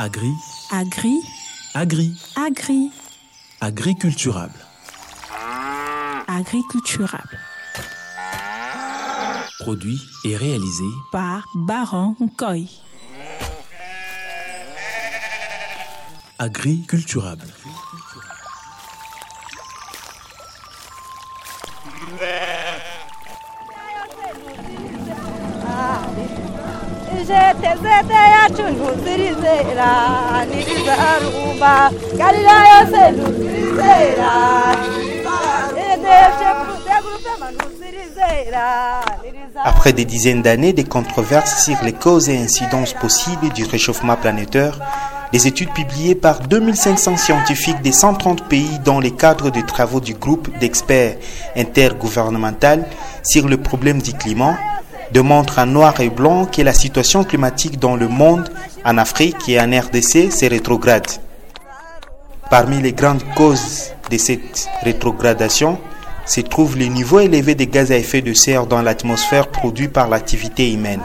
Agri, Agri, agri, agri, agriculturable. agriculturable. Produit et réalisé Par Baron Nkoy. agriculturable. Après des dizaines d'années de controverses sur les causes et incidences possibles du réchauffement planétaire, des études publiées par 2500 scientifiques de 130 pays dans le cadre des travaux du groupe d'experts intergouvernemental sur le problème du climat démontrent en noir et blanc que la situation climatique dans le monde, en Afrique et en RDC, se rétrograde. Parmi les grandes causes de cette rétrogradation se trouve le niveau élevé de gaz à effet de serre dans l'atmosphère produit par l'activité humaine.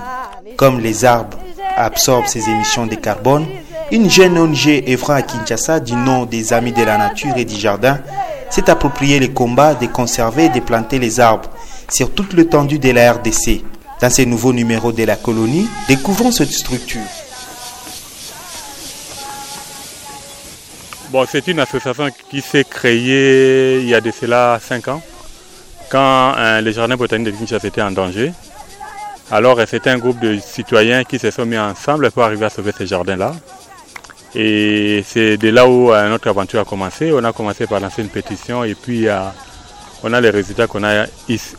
Comme les arbres absorbent ces émissions de carbone, une jeune ONG œuvrant à Kinshasa du nom des Amis de la Nature et du Jardin s'est approprié le combat de conserver et de planter les arbres sur toute l'étendue de la RDC. Dans ce nouveau numéro de la colonie, découvrons cette structure. Bon, c'est une association qui s'est créée il y a de cela 5 ans, quand euh, les jardins botaniques de Kinshasa étaient en danger. Alors, euh, c'était un groupe de citoyens qui se sont mis ensemble pour arriver à sauver ces jardins-là. Et c'est de là où euh, notre aventure a commencé. On a commencé par lancer une pétition et puis euh, on a les résultats qu'on a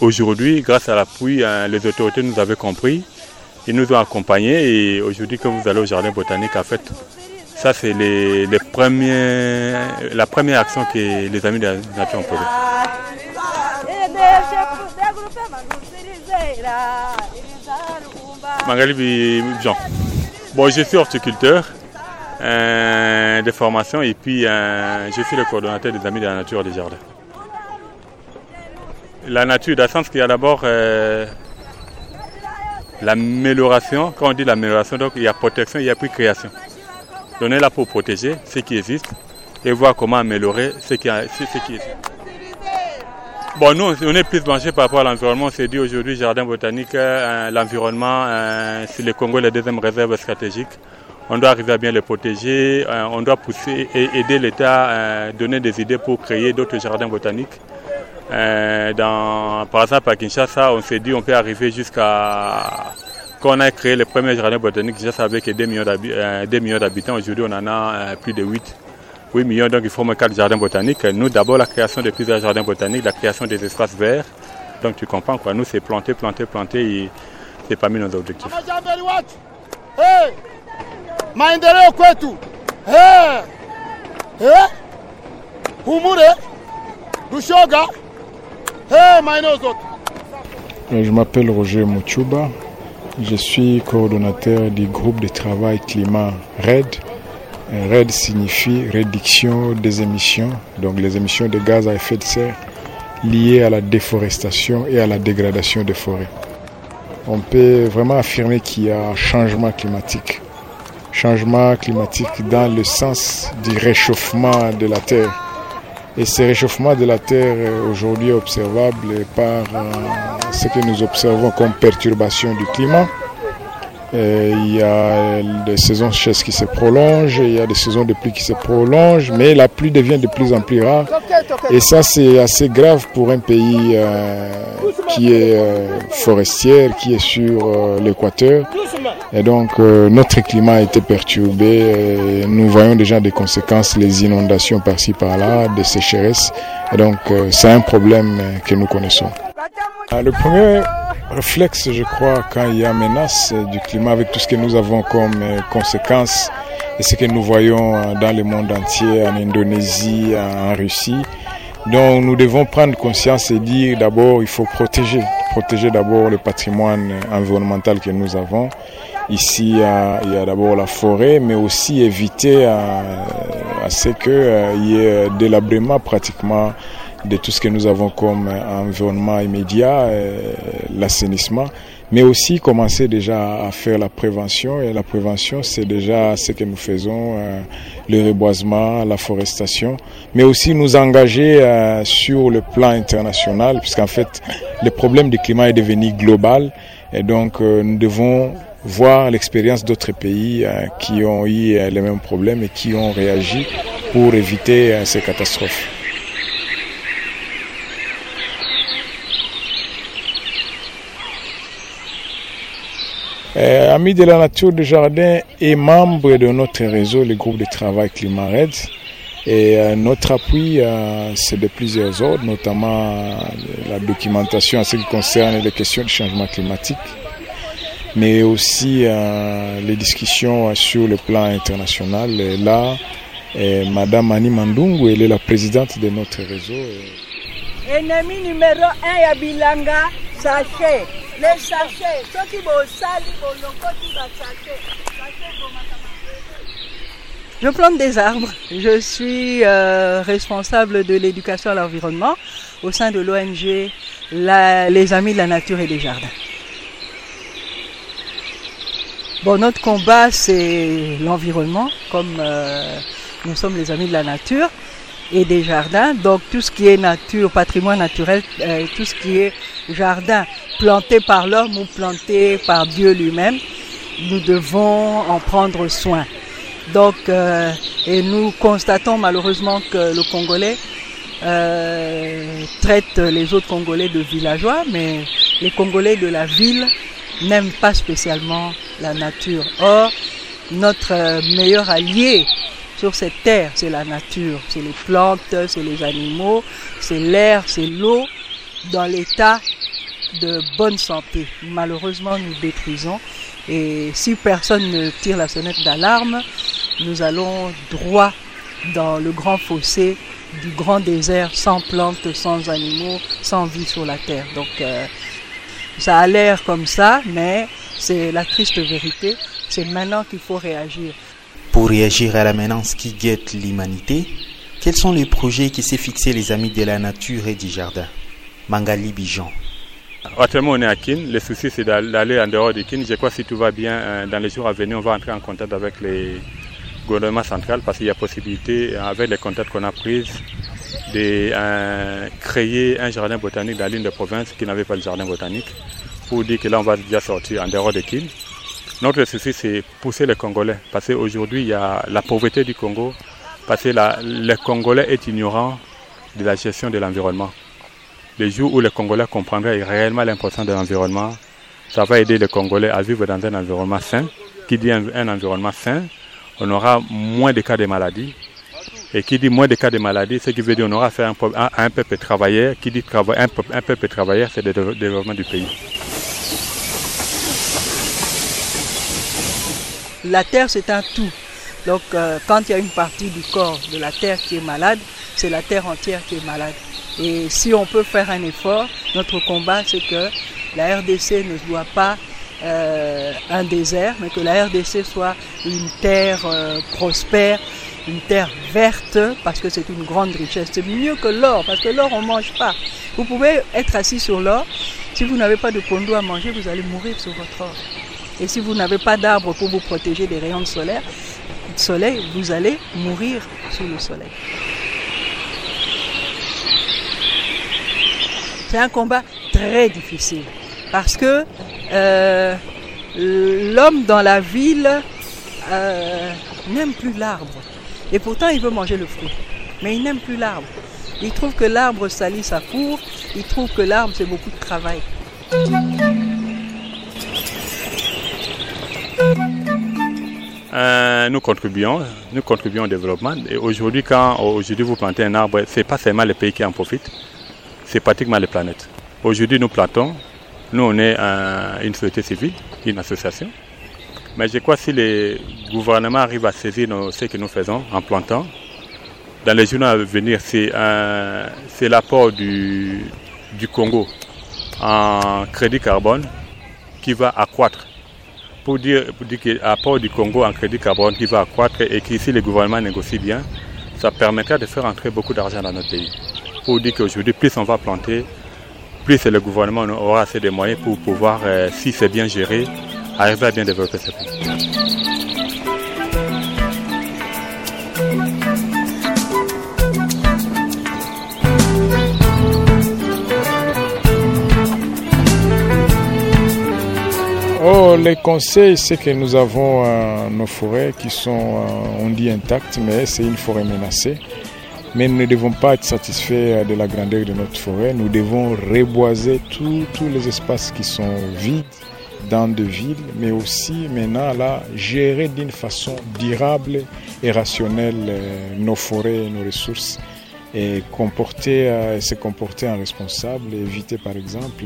aujourd'hui. Grâce à l'appui, euh, les autorités nous avaient compris. Ils nous ont accompagnés et aujourd'hui, quand vous allez au jardin botanique, en fait, ça c'est les, la première action que les amis de la nature ont posée. Bon, je suis horticulteur euh, de formation et puis euh, je suis le coordonnateur des Amis de la Nature des Jardins. La nature, dans le sens qu'il y a d'abord euh, l'amélioration. Quand on dit l'amélioration, donc il y a protection, il y a puis création. On est là pour protéger ce qui existe et voir comment améliorer ce qui, existe. Bon, nous, on est plus branché par rapport à l'environnement. On s'est dit aujourd'hui, jardin botanique, euh, l'environnement, euh, c'est le Congo, la deuxième réserve stratégique. On doit arriver à bien le protéger. euh, on doit pousser et aider l'État à donner des idées pour créer d'autres jardins botaniques. Euh, dans, par exemple, à Kinshasa, on s'est dit on peut arriver jusqu'à... Quand on a créé le premier jardin botanique, Kinshasa avec 2 millions d'habi- euh, 2 millions d'habitants, aujourd'hui on en a euh, plus de 8. 8 millions, donc il moins 4 jardins botaniques. Nous, d'abord, la création de plusieurs jardins botaniques, la création des espaces verts. Donc tu comprends quoi, nous c'est planter, planter, planter et c'est parmi nos objectifs. Je m'appelle Roger Mouchouba. Je suis coordonnateur du groupe de travail climat RED. Euh, RED signifie réduction des émissions, donc les émissions de gaz à effet de serre liées à la déforestation et à la dégradation des forêts. On peut vraiment affirmer qu'il y a un changement climatique. Changement climatique dans le sens du réchauffement de la Terre. Et ce réchauffement de la Terre euh, aujourd'hui est observable par euh, ce que nous observons comme perturbation du climat. Euh, il y a des saisons sèches qui se prolongent, il y a des saisons de pluie qui se prolongent, mais la pluie devient de plus en plus rare. Et ça, c'est assez grave pour un pays euh, qui est euh, forestier, qui est sur euh, l'équateur. Et donc, euh, notre climat a été perturbé. et nous voyons déjà des conséquences, les inondations par-ci par-là, des sécheresses. Et donc, euh, c'est un problème euh, que nous connaissons. Ah, Le premier réflexe, je crois, quand il y a menace euh, du climat avec tout ce que nous avons comme euh, conséquences et ce que nous voyons euh, dans le monde entier, en Indonésie, en Russie, donc nous devons prendre conscience et dire d'abord il faut protéger, protéger d'abord le patrimoine euh, environnemental que nous avons. Ici, il y a, a d'abord la forêt, mais aussi éviter à, à ce qu'il y ait délabrement pratiquement de tout ce que nous avons comme euh, environnement immédiat, euh, l'assainissement, mais aussi commencer déjà à faire la prévention. Et la prévention, c'est déjà ce que nous faisons, euh, le reboisement, la forestation, mais aussi nous engager euh, sur le plan international, puisqu'en fait, le problème du climat est devenu global. Et donc, euh, nous devons voir l'expérience d'autres pays qui ont eu les mêmes problèmes et qui ont réagi pour éviter ces catastrophes. Euh, Amis de la nature du jardin est membre de notre réseau, le groupe de travail Climat Red. Et euh, notre appui, euh, c'est de plusieurs ordres, notamment euh, la documentation en ce qui concerne les questions du changement climatique, mais aussi euh, les discussions sur le plan international. Et là, euh, Madame Annie Mandungu, elle est la présidente de notre réseau. ennemi numéro 1 ya bilanga sachet le sachet soki bosali bolokoti basachet Je plante des arbres. Je suis euh, responsable de l'éducation à l'environnement au sein de l'ONG Les Amis de la Nature et des Jardins. Bon, notre combat, c'est l'environnement, comme euh, nous sommes les Amis de la Nature et des jardins. Donc tout ce qui est nature, patrimoine naturel, euh, tout ce qui est jardin planté par l'homme ou planté par Dieu lui-même, nous devons en prendre soin. Donc, euh, et nous constatons malheureusement que le Congolais traite les autres Congolais de villageois, mais les Congolais de la ville n'aiment pas spécialement la nature. Or, notre meilleur allié sur cette terre, c'est la nature, c'est les plantes, c'est les animaux, c'est l'air, c'est l'eau, dans l'état de bonne santé. Malheureusement, nous détruisons. Et si personne ne tire la sonnette d'alarme, nous allons droit dans le grand fossé du grand désert, sans plantes, sans animaux, sans vie sur la terre. Donc, euh, ça a l'air comme ça, mais c'est la triste vérité. C'est maintenant qu'il faut réagir. Pour réagir à la menace qui guette l'humanité, quels sont les projets qui s'est fixé les amis de la nature et du jardin? Mangali Bijan. Actuellement, on est à Kin. Le souci, c'est d'aller en dehors de Kin. Je crois que si tout va bien, euh, dans les jours à venir, on va entrer en contact avec les gouvernements centraux parce qu'il y a possibilité, avec les contacts qu'on a pris, de euh, créer un jardin botanique dans l'une des provinces qui n'avait pas de jardin botanique pour dire que là, on va déjà sortir en dehors de Kin. Notre souci, c'est pousser les Congolais parce qu'aujourd'hui, il y a la pauvreté du Congo parce que la, le Congolais est ignorant de la gestion de l'environnement. Le jour où les Congolais comprendraient réellement l'importance de l'environnement, ça va aider les Congolais à vivre dans un environnement sain. Qui dit un, un environnement sain, on aura moins de cas de maladies. Et qui dit moins de cas de maladies, ce qui veut dire qu'on aura fait un, peuple travailleur. Qui dit trava un, peuple, un peuple travailleur, c'est le développement du pays. La terre, c'est un tout. Donc, euh, quand il y a une partie du corps de la terre qui est malade, c'est la terre entière qui est malade. Et si on peut faire un effort, notre combat, c'est que la RDC ne soit pas euh, un désert, mais que la RDC soit une terre euh, prospère, une terre verte, parce que c'est une grande richesse. C'est mieux que l'or, parce que l'or, on ne mange pas. Vous pouvez être assis sur l'or. Si vous n'avez pas de pondo à manger, vous allez mourir sur votre or. Et si vous n'avez pas d'arbre pour vous protéger des rayons de soleil, vous allez mourir sous le soleil. C'est un combat très difficile parce que euh, l'homme dans la ville euh, n'aime plus l'arbre. Et pourtant, il veut manger le fruit. Mais il n'aime plus l'arbre. Il trouve que l'arbre salit sa cour. Il trouve que l'arbre, c'est beaucoup de travail. Euh, nous contribuons, nous contribuons au développement. Et aujourd'hui, quand aujourd'hui vous plantez un arbre, c'est pas seulement le pays qui en profite, c'est pratiquement la planète. Aujourd'hui, nous plantons. Nous, on est un, une société civile, une association. Mais je crois que si les gouvernements arrivent à saisir ce que nous faisons en plantant, dans les journées à venir, c'est l'apport du, du Congo en crédit carbone qui va accroître pour dire, pour dire que l'apport du Congo en crédit carbone qui va accroître et que si les gouvernements négocient bien, ça permettra de faire entrer beaucoup d'argent dans notre pays. Pour dire qu'aujourd'hui, plus on va planter, plus le gouvernement aura assez de moyens pour pouvoir, euh, si c'est bien géré, arriver à bien développer pays. Oh, les conseils, c'est que nous avons euh, nos forêts qui sont, euh, on dit intactes, mais c'est une forêt menacée. Mais nous ne devons pas être satisfaits euh, de la grandeur de notre forêt. Nous devons reboiser tous les espaces qui sont vides dans des villes, mais aussi maintenant gérer d'une façon durable et rationnelle nos forêts et nos ressources et comporter, se comporter en responsable, éviter par exemple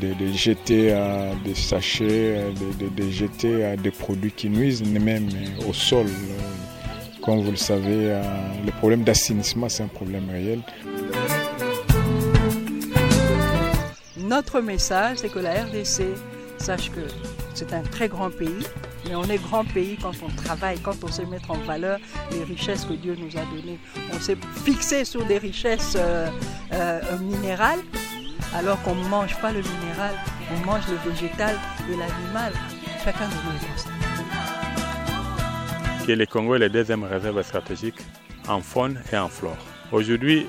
de, jeter euh, des sachets, euh, de, jeter euh, des produits qui nuisent même au sol. Comme vous le savez, le problème d'assainissement, c'est un problème réel. Notre message, c'est que la RDC sache que c'est un très grand pays, mais on est grand pays quand on travaille, quand on sait mettre en valeur les richesses que Dieu nous a données. On s'est fixé sur des richesses minérales, alors qu'on ne mange pas le minéral, on mange le végétal et l'animal. Chacun de nous est le Congo est la deuxième réserve stratégique en faune et en flore. Aujourd'hui,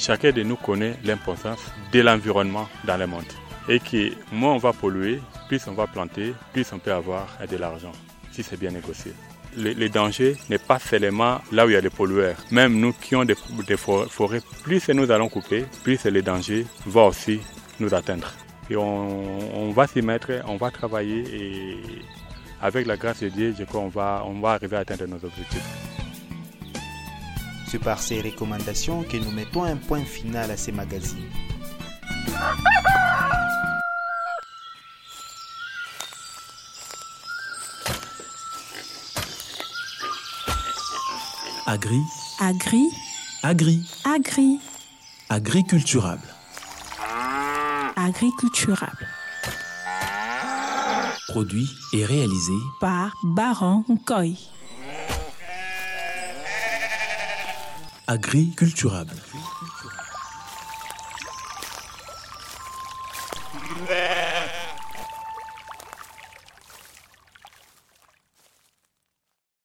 chacun de nous connaît l'importance de l'environnement dans le monde. Et que moins on va polluer, plus on va planter, plus on peut avoir de l'argent, si c'est bien négocié le, danger n'est pas seulement là où il y a des pollueurs. Même nous qui avons des, forêts, plus nous allons couper, plus le danger va aussi nous atteindre. Et on, va s'y mettre, on va travailler et avec la grâce de Dieu, je crois qu'on va, on va arriver à atteindre nos objectifs. C'est par ces recommandations que nous mettons un point final à ces magazines. Agri. Agri. Agri. Agri. Agriculturable. Agriculturable. Produit et réalisé par Baron Nkoy. Agriculturable.